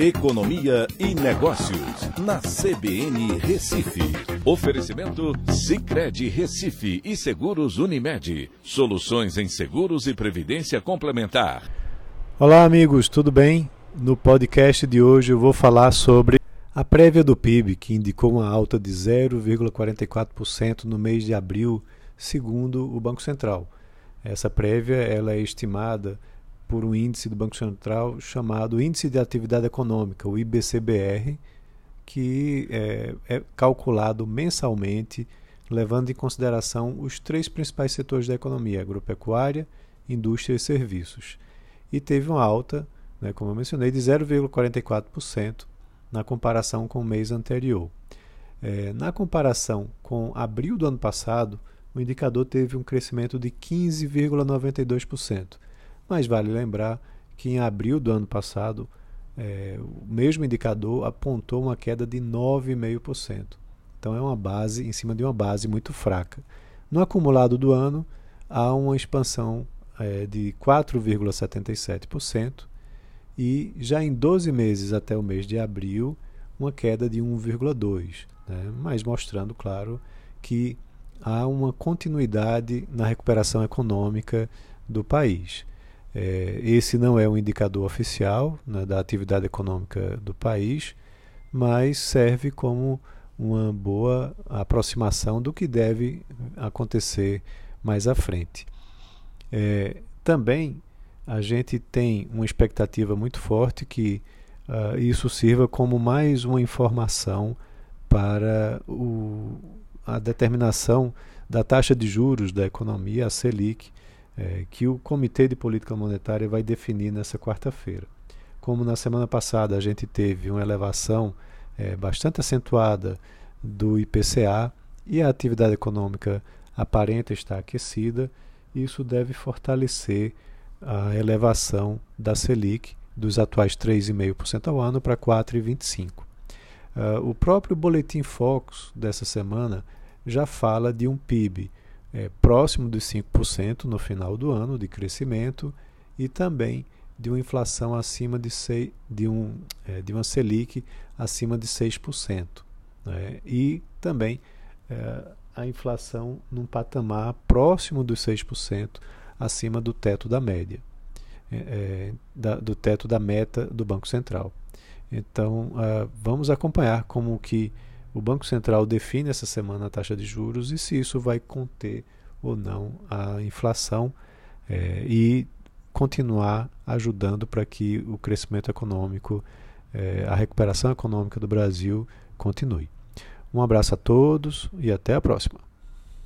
Economia e Negócios, na CBN Recife. Oferecimento Cicred Recife e Seguros Unimed. Soluções em seguros e previdência complementar. Olá, amigos, tudo bem? No podcast de hoje eu vou falar sobre a prévia do PIB, que indicou uma alta de 0,44% no mês de abril, segundo o Banco Central. Essa prévia ela é estimada por um índice do Banco Central chamado Índice de Atividade Econômica, o IBCBR, que é, é, calculado mensalmente, levando em consideração os três principais setores da economia: agropecuária, indústria e serviços. E teve uma alta, né, como eu mencionei, de 0,44% na comparação com o mês anterior. É, na comparação com abril do ano passado, o indicador teve um crescimento de 15,92%. Mas vale lembrar que em abril do ano passado, é, o mesmo indicador apontou uma queda de 9,5%. Então é uma base em cima de uma base muito fraca. No acumulado do ano, há uma expansão é, de 4,77% e já em 12 meses até o mês de abril, uma queda de 1,2%, né? mas mostrando, claro, que há uma continuidade na recuperação econômica do país. É, esse não é um indicador oficial né, da atividade econômica do país, mas serve como uma boa aproximação do que deve acontecer mais à frente. É, também a gente tem uma expectativa muito forte que uh, isso sirva como mais uma informação para o, a determinação da taxa de juros da economia, a Selic, é, que o Comitê de Política Monetária vai definir nessa quarta-feira. Como na semana passada a gente teve uma elevação é, bastante acentuada do IPCA e a atividade econômica aparenta estar aquecida, isso deve fortalecer a elevação da Selic dos atuais 3,5% ao ano para 4,25%. Uh, ah, o próprio Boletim Focus dessa semana já fala de um PIB é, próximo dos 5% no final do ano de crescimento e também de uma inflação acima de, sei, de, um, é, de uma Selic acima de 6%. Né? E também é, a inflação num patamar próximo dos 6%, acima do teto da média, é, é, da, do teto da meta do Banco Central. Então, uh, vamos acompanhar como que o Banco Central define essa semana a taxa de juros e se isso vai conter ou não a inflação é, e continuar ajudando para que o crescimento econômico, é, a recuperação econômica do Brasil continue. Um abraço a todos e até a próxima.